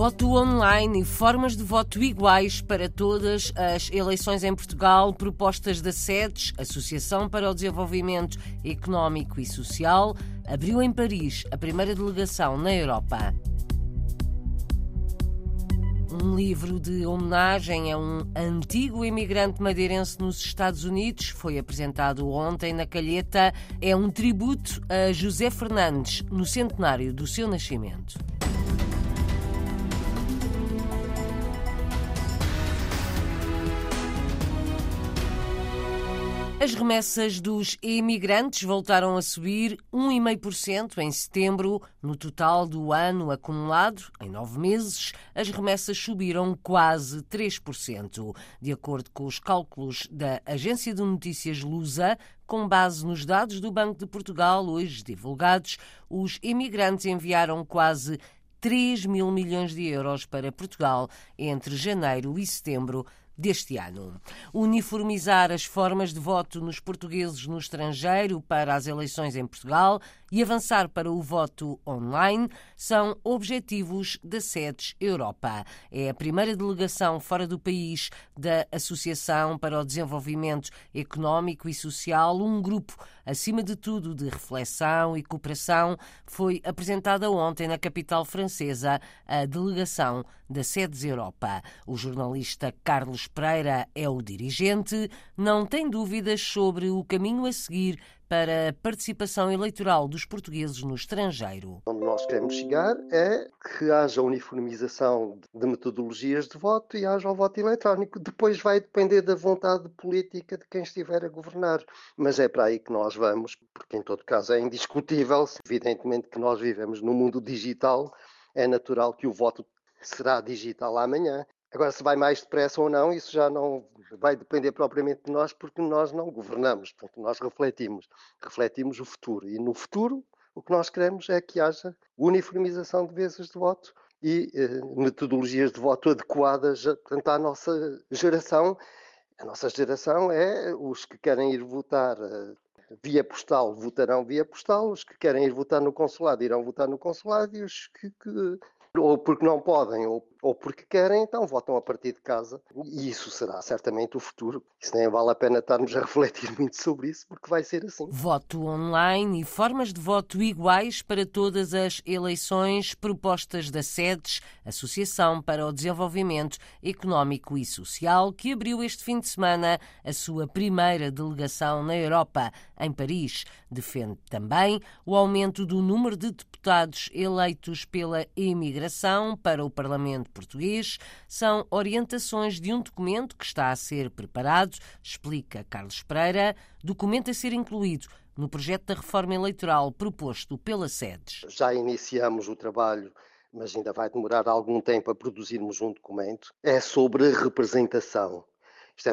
Voto online e formas de voto iguais para todas as eleições em Portugal, propostas da SEDES, Associação para o Desenvolvimento Económico e Social, abriu em Paris a primeira delegação na Europa. Um livro de homenagem a um antigo imigrante madeirense nos Estados Unidos foi apresentado ontem na Calheta. É um tributo a José Fernandes no centenário do seu nascimento. As remessas dos imigrantes voltaram a subir 1,5% em setembro. No total do ano acumulado, em nove meses, as remessas subiram quase 3%. De acordo com os cálculos da agência de notícias Lusa, com base nos dados do Banco de Portugal, hoje divulgados, os imigrantes enviaram quase 3 mil milhões de euros para Portugal entre janeiro e setembro deste ano. Uniformizar as formas de voto nos portugueses no estrangeiro para as eleições em Portugal e avançar para o voto online são objetivos da SEDES Europa. É a primeira delegação fora do país da Associação para o Desenvolvimento Económico e Social, um grupo, acima de tudo, de reflexão e cooperação, foi apresentada ontem na capital francesa a delegação da SEDES Europa. O jornalista Carlos Pereira é o dirigente, não tem dúvidas sobre o caminho a seguir para a participação eleitoral dos portugueses no estrangeiro. Onde nós queremos chegar é que haja uniformização de metodologias de voto e haja o voto eletrónico. Depois vai depender da vontade política de quem estiver a governar. Mas é para aí que nós vamos, porque em todo caso é indiscutível. Evidentemente que nós vivemos no mundo digital, é natural que o voto será digital amanhã. Agora, se vai mais depressa ou não, isso já não vai depender propriamente de nós, porque nós não governamos, portanto, nós refletimos, refletimos o futuro. E no futuro, o que nós queremos é que haja uniformização de vezes de voto e eh, metodologias de voto adequadas portanto, à nossa geração. A nossa geração é os que querem ir votar eh, via postal votarão via postal, os que querem ir votar no consulado irão votar no consulado e os que, que ou porque não podem, ou, ou porque querem, então votam a partir de casa. E isso será certamente o futuro. Isso nem vale a pena estarmos a refletir muito sobre isso, porque vai ser assim. Voto online e formas de voto iguais para todas as eleições propostas da SEDES, Associação para o Desenvolvimento Económico e Social, que abriu este fim de semana a sua primeira delegação na Europa, em Paris. Defende também o aumento do número de deputados eleitos pela imigração para o Parlamento Português são orientações de um documento que está a ser preparado, explica Carlos Pereira, documento a ser incluído no projeto da reforma eleitoral proposto pela SEDES. Já iniciamos o trabalho mas ainda vai demorar algum tempo a produzirmos um documento, é sobre representação.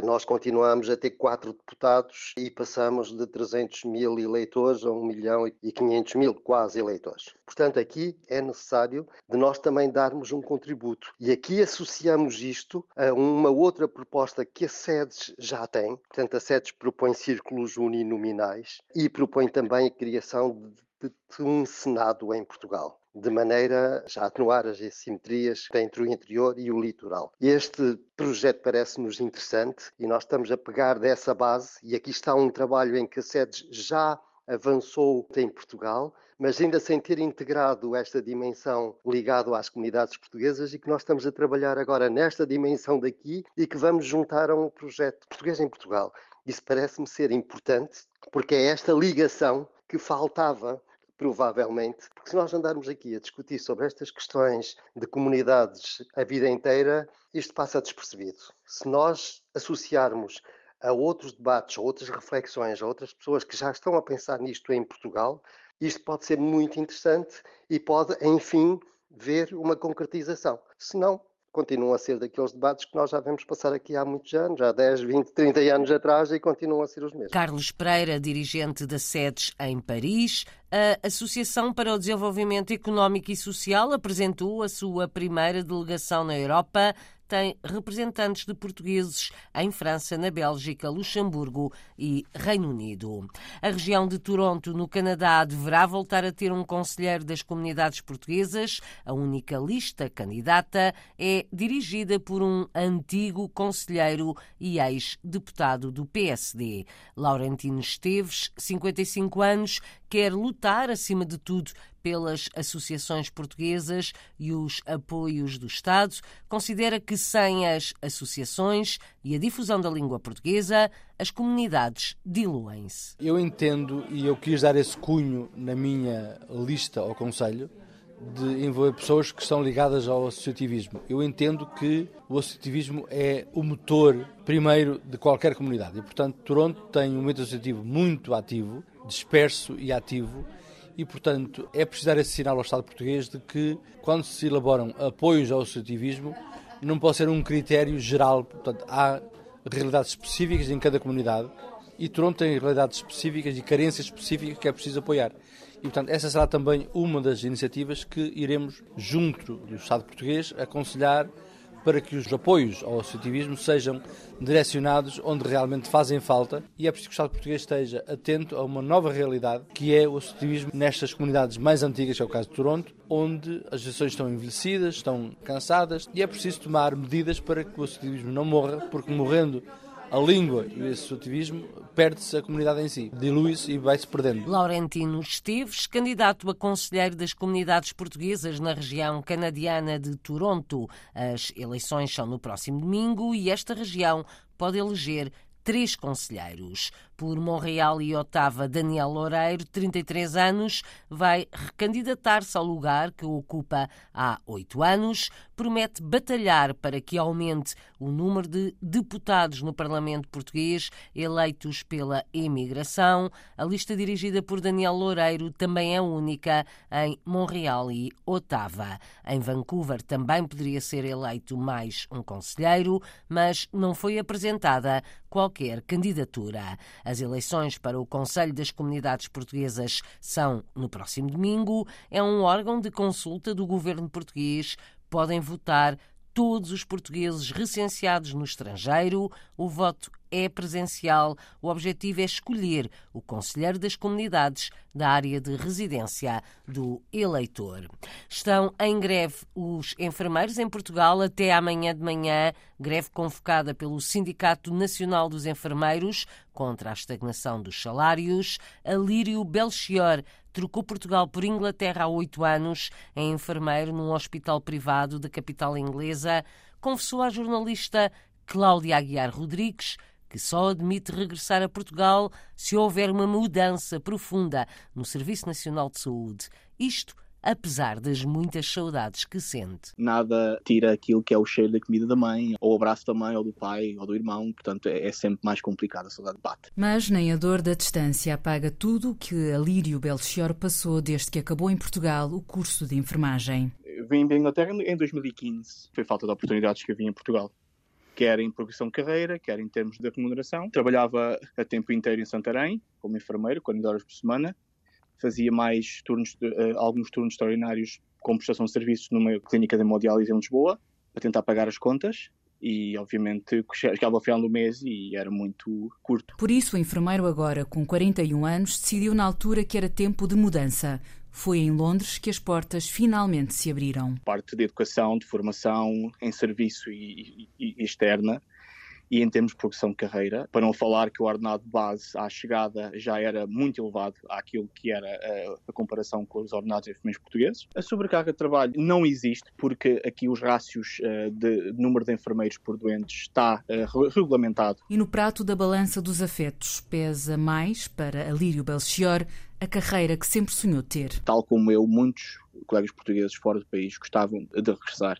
Nós continuamos a ter quatro deputados e passamos de 300 mil eleitores a 1 milhão e 500 mil quase eleitores. Portanto, aqui é necessário de nós também darmos um contributo. E aqui associamos isto a uma outra proposta que a SEDES já tem. Portanto, a SEDES propõe círculos uninominais e propõe também a criação de, de um Senado em Portugal de maneira a atenuar as assimetrias entre o interior e o litoral. Este projeto parece-nos interessante e nós estamos a pegar dessa base, e aqui está um trabalho em que a SEDES já avançou em Portugal, mas ainda sem ter integrado esta dimensão ligado às comunidades portuguesas e que nós estamos a trabalhar agora nesta dimensão daqui e que vamos juntar a um projeto português em Portugal. Isso parece-me ser importante, porque é esta ligação que faltava provavelmente, porque se nós andarmos aqui a discutir sobre estas questões de comunidades a vida inteira, isto passa despercebido. Se nós associarmos a outros debates, a outras reflexões, a outras pessoas que já estão a pensar nisto em Portugal, isto pode ser muito interessante e pode, enfim, ver uma concretização. Se não, continuam a ser daqueles debates que nós já vemos passar aqui há muitos anos, há 10, 20, 30 anos atrás e continuam a ser os mesmos. Carlos Pereira, dirigente da SEDES em Paris, A Associação para o Desenvolvimento Económico e Social apresentou a sua primeira delegação na Europa tem representantes de portugueses em França, na Bélgica, Luxemburgo e Reino Unido. A região de Toronto, no Canadá, deverá voltar a ter um conselheiro das comunidades portuguesas. A única lista candidata é dirigida por um antigo conselheiro e ex-deputado do PSD. Laurentino Esteves, 55 anos, quer lutar, acima de tudo, pelas associações portuguesas e os apoios do Estado, considera que sem as associações e a difusão da língua portuguesa, as comunidades diluem-se. Eu entendo e eu quis dar esse cunho na minha lista ao Conselho de envolver pessoas que estão ligadas ao associativismo. Eu entendo que o associativismo é o motor primeiro de qualquer comunidade e, portanto, Toronto tem um movimento associativo muito ativo, disperso e ativo e, portanto, é preciso dar esse sinal ao Estado português de que, quando se elaboram apoios ao associativismo, não pode ser um critério geral. Portanto, há realidades específicas em cada comunidade e Toronto tem realidades específicas e carências específicas que é preciso apoiar. E, portanto, essa será também uma das iniciativas que iremos, junto do Estado português, aconselhar para que os apoios ao associativismo sejam direcionados onde realmente fazem falta e é preciso que o Estado português esteja atento a uma nova realidade que é o associativismo nestas comunidades mais antigas, que é o caso de Toronto, onde as gestões estão envelhecidas, estão cansadas e é preciso tomar medidas para que o associativismo não morra, porque morrendo a língua e o associativismo, perde-se a comunidade em si, dilui-se e vai-se perdendo. Laurentino Esteves, candidato a conselheiro das comunidades portuguesas na região canadiana de Toronto. As eleições são no próximo domingo e esta região pode eleger três conselheiros. Por Montreal e Otava, Daniel Loureiro, 33 anos, vai recandidatar-se ao lugar que ocupa há oito anos. Promete batalhar para que aumente o número de deputados no Parlamento português eleitos pela imigração. A lista dirigida por Daniel Loureiro também é única em Montreal e Otava. Em Vancouver também poderia ser eleito mais um conselheiro, mas não foi apresentada qualquer candidatura. As eleições para o Conselho das Comunidades Portuguesas são no próximo domingo. É um órgão de consulta do governo português. Podem votar todos os portugueses recenseados no estrangeiro. O voto é presencial. O objetivo é escolher o conselheiro das comunidades da área de residência do eleitor. Estão em greve os enfermeiros em Portugal até amanhã de manhã, greve convocada pelo Sindicato Nacional dos Enfermeiros contra a estagnação dos salários. Alírio Belchior trocou Portugal por Inglaterra há oito anos. É enfermeiro num hospital privado da capital inglesa. Confessou à jornalista Cláudia Aguiar Rodrigues que só admite regressar a Portugal se houver uma mudança profunda no Serviço Nacional de Saúde. Isto apesar das muitas saudades que sente. Nada tira aquilo que é o cheiro da comida da mãe, ou o abraço da mãe, ou do pai, ou do irmão, portanto é, é sempre mais complicado, a saudade bate. Mas nem a dor da distância apaga tudo o que Alírio Belchior passou desde que acabou em Portugal o curso de enfermagem. vim para a Inglaterra em 2015, foi falta de oportunidades que havia em Portugal quer em progressão de carreira, quer em termos de remuneração. Trabalhava a tempo inteiro em Santarém, como enfermeiro, 40 horas por semana fazia mais turnos, uh, alguns turnos extraordinários com prestação de serviços numa clínica de hemodiálise em Lisboa, para tentar pagar as contas e obviamente chegava ao final do mês e era muito curto. Por isso o enfermeiro agora, com 41 anos, decidiu na altura que era tempo de mudança. Foi em Londres que as portas finalmente se abriram. Parte de educação, de formação em serviço e, e, e externa e em termos de progressão de carreira, para não falar que o ordenado base à chegada já era muito elevado àquilo que era a, a comparação com os ordenados enfermeiros portugueses. A sobrecarga de trabalho não existe porque aqui os rácios uh, de número de enfermeiros por doentes está uh, regulamentado. E no prato da balança dos afetos pesa mais para Alírio Belchior a carreira que sempre sonhou ter. Tal como eu, muitos colegas portugueses fora do país gostavam de regressar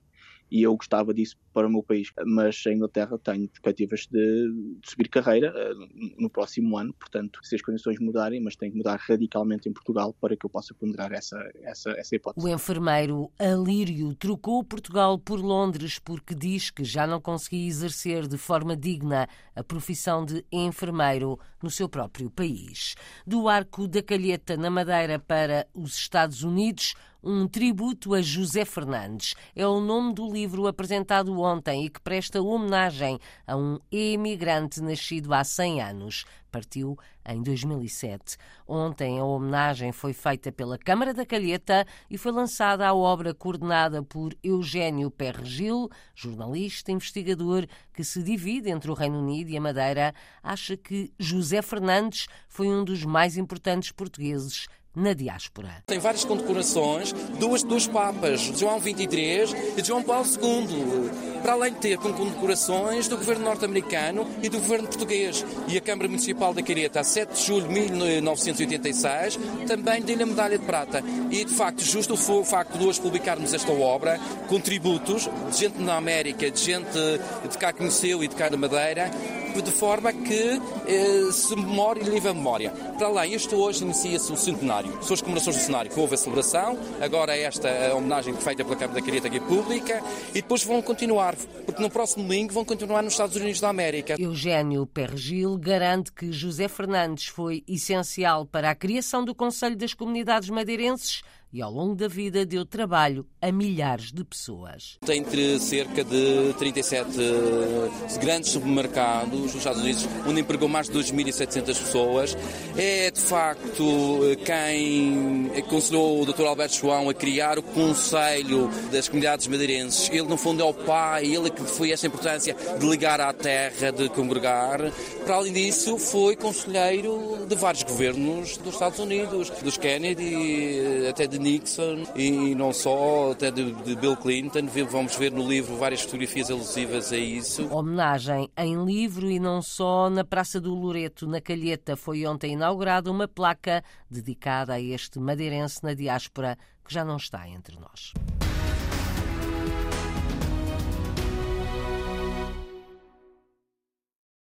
e eu gostava disso para o meu país. Mas a Inglaterra tem perspectivas de, de subir carreira uh, no próximo ano, portanto, se as condições mudarem, mas tem que mudar radicalmente em Portugal para que eu possa ponderar essa, essa, essa hipótese. O enfermeiro Alírio trocou Portugal por Londres porque diz que já não conseguia exercer de forma digna a profissão de enfermeiro no seu próprio país. Do Arco da Calheta, na Madeira, para os Estados Unidos, um tributo a José Fernandes. É o nome do livro apresentado ontem e que presta homenagem a um emigrante nascido há 100 anos. Partiu em 2007. Ontem a homenagem foi feita pela Câmara da Calheta e foi lançada a obra coordenada por Eugênio Perregil, jornalista investigador que se divide entre o Reino Unido e a Madeira, acha que José Fernandes foi um dos mais importantes portugueses na diáspora. Tem várias condecorações, duas dos Papas, João XXIII e João Paulo II, para além de ter condecorações do governo norte-americano e do governo português. E a Câmara Municipal da Careta, a 7 de julho de 1986, também deu-lhe a medalha de prata. E, de facto, justo o facto de hoje publicarmos esta obra, contributos de gente na América, de gente de cá conheceu e de cá da Madeira, de forma que eh, se memória e livre a memória. Para além, este hoje inicia-se o centenário. São as comemorações do cenário houve a celebração, agora esta a homenagem feita pela Câmara da Careta aqui pública, e depois vão continuar, porque no próximo domingo vão continuar nos Estados Unidos da América. Eugênio Pergil garante que José Fernandes foi essencial para a criação do Conselho das Comunidades Madeirenses e ao longo da vida deu trabalho a milhares de pessoas. Tem entre cerca de 37 eh, grandes supermercados nos Estados Unidos, onde empregou mais de 2.700 pessoas. É, de facto, eh, quem aconselhou o Dr. Alberto João a criar o Conselho das Comunidades Madeirenses. Ele, no fundo, é o pai, ele que foi essa importância de ligar à terra, de congregar. Para além disso, foi conselheiro de vários governos dos Estados Unidos, dos Kennedy, eh, até de de Nixon e não só, até de, de Bill Clinton. Vamos ver no livro várias fotografias alusivas a isso. Homenagem em livro e não só na Praça do Loreto, na Calheta, foi ontem inaugurada uma placa dedicada a este madeirense na diáspora que já não está entre nós.